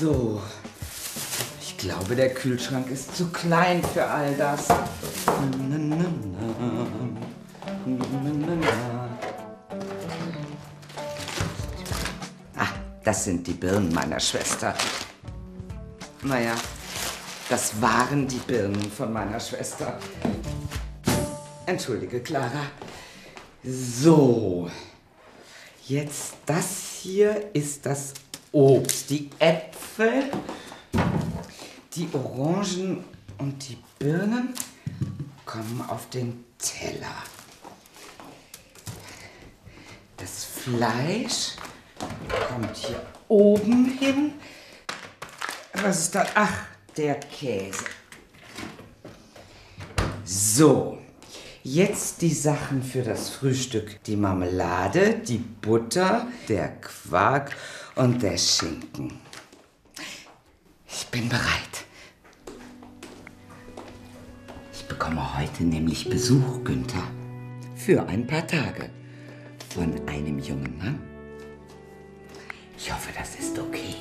So. Ich glaube, der Kühlschrank ist zu klein für all das. Ah, das sind die Birnen meiner Schwester. Naja, das waren die Birnen von meiner Schwester. Entschuldige, Clara. So. Jetzt das hier ist das Obst. Die Äpfel, die Orangen und die Birnen kommen auf den Teller. Das Fleisch kommt hier oben hin. Was ist da? Ach, der Käse. So, jetzt die Sachen für das Frühstück. Die Marmelade, die Butter, der Quark und der Schinken. Ich bin bereit. Ich bekomme heute nämlich Besuch, Günther. Für ein paar Tage. Von einem jungen Mann. Ich hoffe, das ist okay.